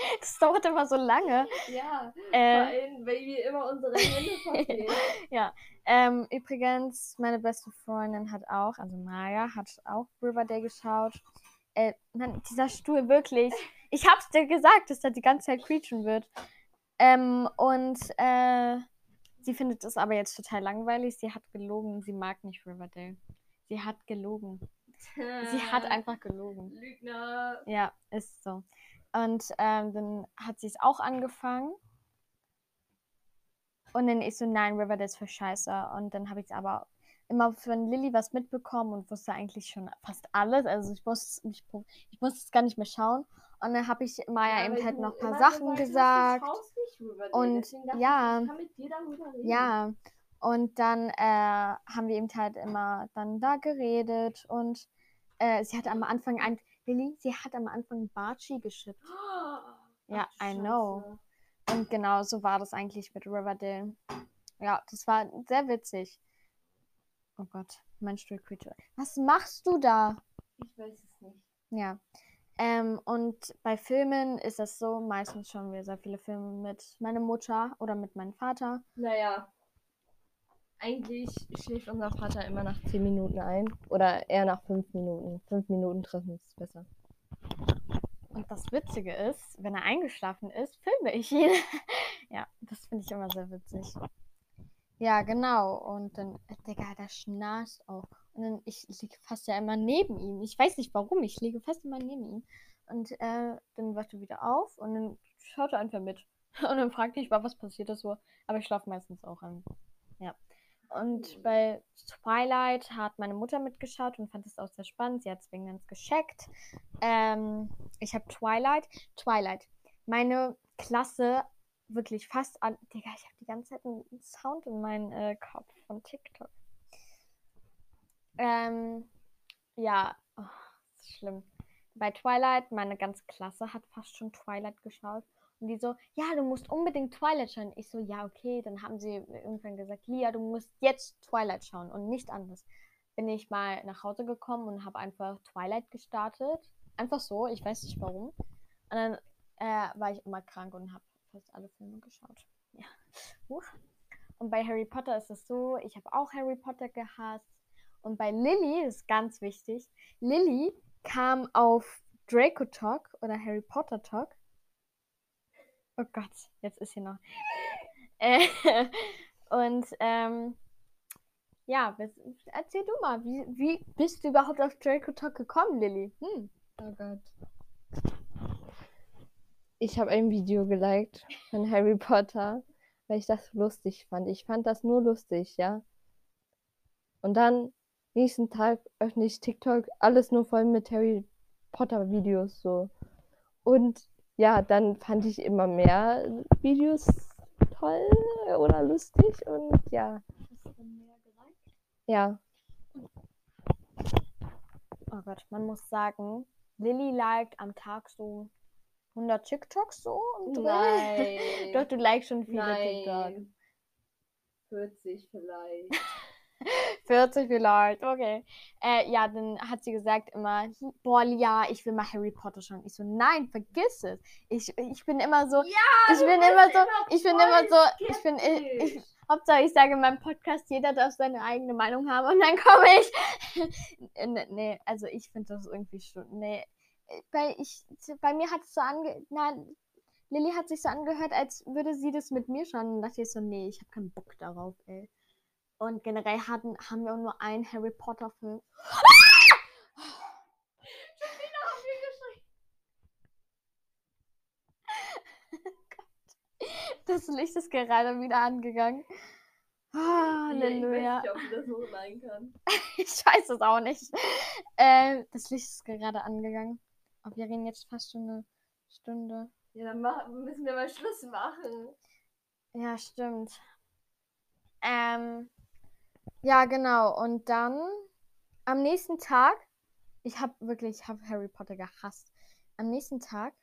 Das dauert immer so lange. Ja, Äh, vor allem, weil wir immer unsere Hände verfehlen. ja. Ähm, übrigens, meine beste Freundin hat auch, also Maya, hat auch Riverdale geschaut. Äh, Mann, dieser Stuhl wirklich. Ich hab's dir gesagt, dass der die ganze Zeit quietschen wird. Ähm, und äh, sie findet es aber jetzt total langweilig. Sie hat gelogen. Sie mag nicht Riverdale. Sie hat gelogen. Sie hat einfach gelogen. Lügner. Ja, ist so. Und ähm, dann hat sie es auch angefangen. Und dann ich so, nein, Riverdale ist für scheiße. Und dann habe ich es aber immer von Lilly was mitbekommen und wusste eigentlich schon fast alles. Also ich musste, ich, ich musste es gar nicht mehr schauen. Und dann habe ich Maya eben halt noch ein paar Sachen gesagt. Und ja, Ja, und dann äh, haben wir eben halt immer dann da geredet und äh, sie hat am Anfang ein, Lilly, sie hat am Anfang Barchi geschippt. Ja, I know. Und genau so war das eigentlich mit Riverdale. Ja, das war sehr witzig. Oh Gott, mein Stuhl quietscht. Was machst du da? Ich weiß es nicht. Ja. Ähm, und bei Filmen ist das so, meistens schauen wir sehr viele Filme mit meiner Mutter oder mit meinem Vater. Naja. Eigentlich schläft unser Vater immer nach 10 Minuten ein. Oder eher nach 5 Minuten. 5 Minuten treffen ist besser. Und das Witzige ist, wenn er eingeschlafen ist, filme ich ihn. ja, das finde ich immer sehr witzig. Ja, genau. Und dann, Digga, der schnarcht auch. Und dann, ich liege fast ja immer neben ihm. Ich weiß nicht warum, ich liege fast immer neben ihm. Und äh, dann wacht er wieder auf und dann schaut er einfach mit. Und dann fragt ich mal, was passiert ist so. Aber ich schlafe meistens auch an. Und bei Twilight hat meine Mutter mitgeschaut und fand es auch sehr spannend. Sie hat es wegen ganz gescheckt. Ähm, ich habe Twilight. Twilight. Meine Klasse wirklich fast an. Digga, ich habe die ganze Zeit einen Sound in meinem äh, Kopf von TikTok. Ähm, ja, oh, ist schlimm. Bei Twilight, meine ganze Klasse hat fast schon Twilight geschaut. Und die so, ja, du musst unbedingt Twilight schauen. Ich so, ja, okay. Dann haben sie irgendwann gesagt, Lia, du musst jetzt Twilight schauen und nicht anders. Bin ich mal nach Hause gekommen und habe einfach Twilight gestartet. Einfach so, ich weiß nicht warum. Und dann äh, war ich immer krank und habe fast alle Filme geschaut. Ja. Huch. Und bei Harry Potter ist es so, ich habe auch Harry Potter gehasst. Und bei Lilly ist ganz wichtig, Lilly kam auf Draco Talk oder Harry Potter Talk. Oh Gott, jetzt ist hier noch. Äh, und ähm, ja, erzähl du mal, wie, wie bist du überhaupt auf Draco Talk gekommen, Lilly? Hm. Oh Gott. Ich habe ein Video geliked von Harry Potter, weil ich das lustig fand. Ich fand das nur lustig, ja. Und dann, nächsten Tag, öffne ich TikTok, alles nur voll mit Harry Potter Videos so. Und ja, dann fand ich immer mehr Videos toll oder lustig und ja. Ja. Oh Gott, man muss sagen, Lilly liked am Tag so 100 TikToks so und so. Doch, du likest schon viele TikToks. 40 vielleicht. 40 vielleicht, okay. Äh, ja, dann hat sie gesagt immer, boah, Lia, ich will mal Harry Potter schauen. Ich so, nein, vergiss es. Ich, ich bin immer so, ich bin immer so, ich bin immer so, ich bin, ich, ich, Hauptsache ich sage in meinem Podcast, jeder darf seine eigene Meinung haben und dann komme ich. Nee, also ich finde das irgendwie schon, nee. Bei, ich, bei mir hat es so ange, na, Lilly hat sich so angehört, als würde sie das mit mir schauen. Und dachte ich so, nee, ich habe keinen Bock darauf, ey. Und generell hatten, haben wir auch nur einen Harry Potter Film. Das Licht ist gerade wieder angegangen. Ah, Halleluja. ob ich das hochladen kann. Ich weiß es auch nicht. Äh, das Licht ist gerade angegangen. Aber wir reden jetzt fast schon eine Stunde. Ja, dann mach, müssen wir mal Schluss machen. Ja, stimmt. Ähm, ja, genau. Und dann am nächsten Tag, ich habe wirklich, ich habe Harry Potter gehasst. Am nächsten Tag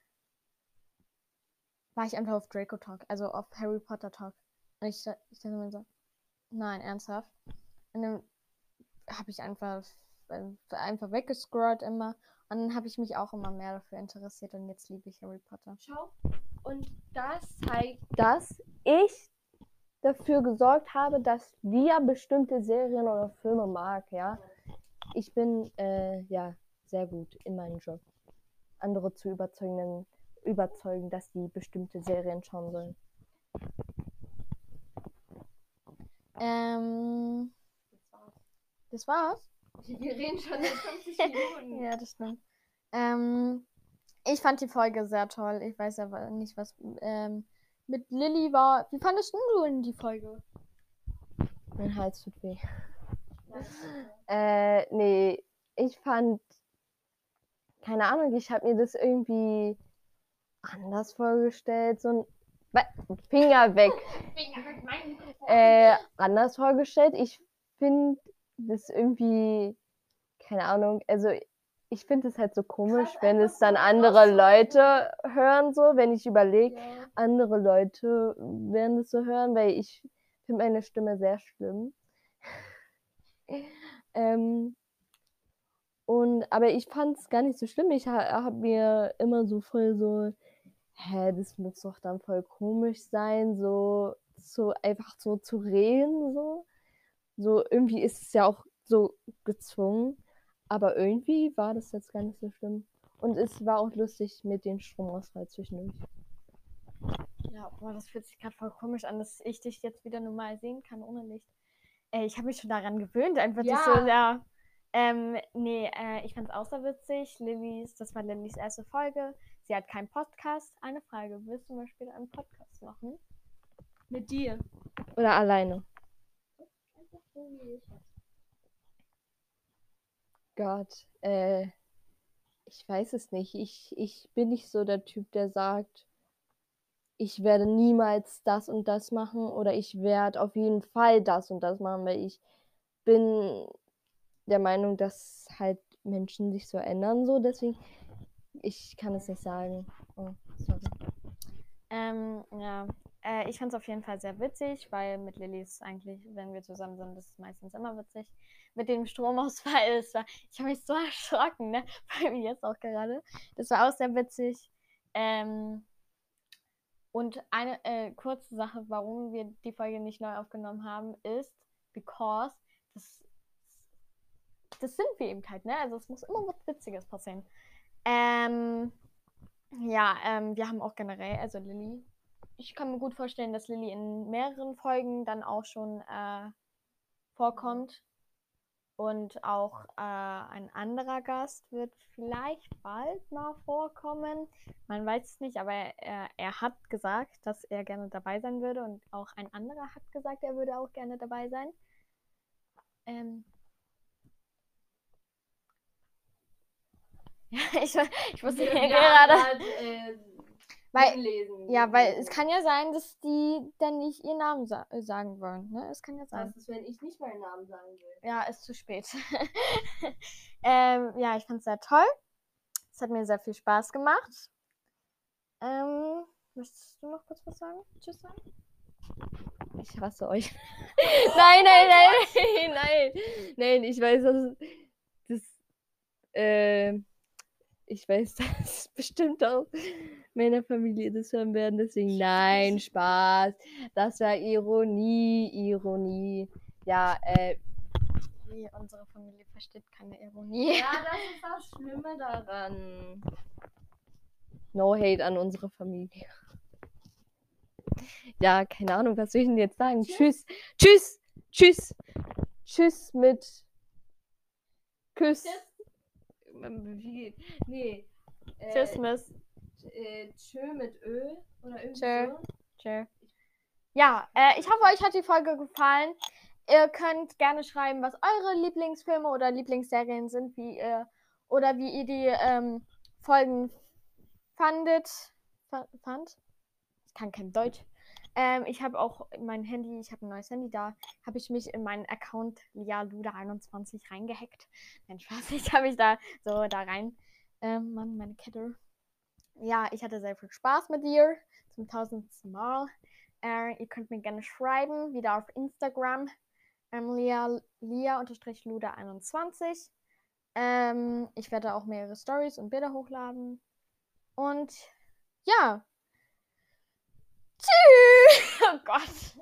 war ich einfach auf Draco Talk, also auf Harry Potter Talk. Und ich, ich dachte mir so, nein, ernsthaft. Und dann habe ich einfach, äh, einfach weggescrollt immer. Und dann habe ich mich auch immer mehr dafür interessiert und jetzt liebe ich Harry Potter. Schau. Und das zeigt, dass ich dafür gesorgt habe, dass wir bestimmte Serien oder Filme mag, ja. Ich bin äh, ja sehr gut in meinem Job. Andere zu überzeugen, überzeugen, dass sie bestimmte Serien schauen sollen. Ähm, das war's. Wir reden schon seit 50 Minuten. ja, das stimmt. Ähm, ich fand die Folge sehr toll. Ich weiß aber nicht, was ähm, mit Lilly war. Wie fandest du in die Folge? Mein Hals tut weh. äh, nee, ich fand, keine Ahnung, ich habe mir das irgendwie anders vorgestellt. So ein Finger weg. Finger weg, mein äh, anders vorgestellt. Ich finde das irgendwie, keine Ahnung, also ich finde es halt so komisch, wenn es dann andere. Leute hören, so, wenn ich überlege, Ja. andere Leute werden es so hören, weil ich finde meine Stimme sehr schlimm. ähm, und, aber ich fand es gar nicht so schlimm. Ich ha, habe mir immer so voll so, hä, das muss doch dann voll komisch sein, so, so einfach so zu reden, so. So, irgendwie ist es ja auch so gezwungen. Aber irgendwie war das jetzt gar nicht so schlimm. Und es war auch lustig mit dem Stromausfall zwischendurch. Ja, boah, das fühlt sich gerade voll komisch an, dass ich dich jetzt wieder normal sehen kann ohne Licht. Ey, ich habe mich schon daran gewöhnt, einfach dich so, Ja. ja. Ähm, nee, äh, ich fand's auch sehr witzig. Lillys, das war Lillys erste Folge. Sie hat keinen Podcast. Eine Frage, willst du mal später einen Podcast machen? Mit dir. Oder alleine. Gott, äh, ich weiß es nicht. Ich, ich bin nicht so der Typ, der sagt, ich werde niemals das und das machen oder ich werde auf jeden Fall das und das machen, weil ich bin der Meinung, dass halt Menschen sich so ändern, so deswegen, ich kann es nicht sagen. Oh, sorry. Ähm, ja. Äh, ich fand's auf jeden Fall sehr witzig, weil mit Lilly ist eigentlich, wenn wir zusammen sind, ist es meistens immer witzig. Mit dem Stromausfall, das war, ich habe mich so erschrocken, ne? Bei mir jetzt auch gerade. Das war auch sehr witzig. Ähm, und eine äh, kurze Sache, warum wir die Folge nicht neu aufgenommen haben, ist, because das, das sind wir eben halt, ne? Also es muss immer was Witziges passieren. Ähm, ja, ähm, wir haben auch generell, also Lilly, ich kann mir gut vorstellen, dass Lilly in mehreren Folgen dann auch schon äh, vorkommt. Und auch äh, ein anderer Gast wird vielleicht bald mal vorkommen. Man weiß es nicht, aber er, er hat gesagt, dass er gerne dabei sein würde. Und auch ein anderer hat gesagt, er würde auch gerne dabei sein. Ähm. Ja, ich, ich muss hier gerade. Weil, lesen. ja, weil es kann ja sein, dass die dann nicht ihren Namen sa äh, sagen wollen. Ne? Es kann ja sein. Was ist, wenn ich nicht meinen Namen sagen will? Ja, ist zu spät. ähm, ja, ich fand es sehr toll. Es hat mir sehr viel Spaß gemacht. Ähm, möchtest du noch kurz was sagen? Tschüss sagen? Ich hasse euch. nein, nein, nein, nein. Nein, ich weiß, dass das, äh, ich weiß, dass bestimmt auch meine Familie das hören werden. Deswegen, nein, Spaß. Das war Ironie, Ironie. Ja, äh, Nee, unsere Familie versteht keine Ironie. Ja, das ist das Schlimme daran. No hate an unsere Familie. Ja, keine Ahnung, was soll ich denn jetzt sagen? Tschüss. Tschüss. Tschüss. Tschüss mit Küss. Wie geht? Nee. Äh, Tschüss, Miss. Äh, tschö mit Ö oder irgendwie Tschö. so. Tschö. Ja, äh, ich hoffe, euch hat die Folge gefallen. Ihr könnt gerne schreiben, was eure Lieblingsfilme oder Lieblingsserien sind, wie ihr oder wie ihr die ähm, Folgen fandet. Fa fand? Ich kann kein Deutsch. Ähm, ich habe auch mein Handy, ich habe ein neues Handy, da habe ich mich in meinen Account lialuda21 reingehackt. Nein, Spaß, ich habe mich da so da rein. Ähm, Mann, meine Kette. Ja, ich hatte sehr viel Spaß mit dir. Zum tausendsten Mal. Äh, ihr könnt mir gerne schreiben, wieder auf Instagram. Ähm, Lia-Luda21. Ähm, ich werde auch mehrere Stories und Bilder hochladen. Und ja. Tschüss! Oh Gott.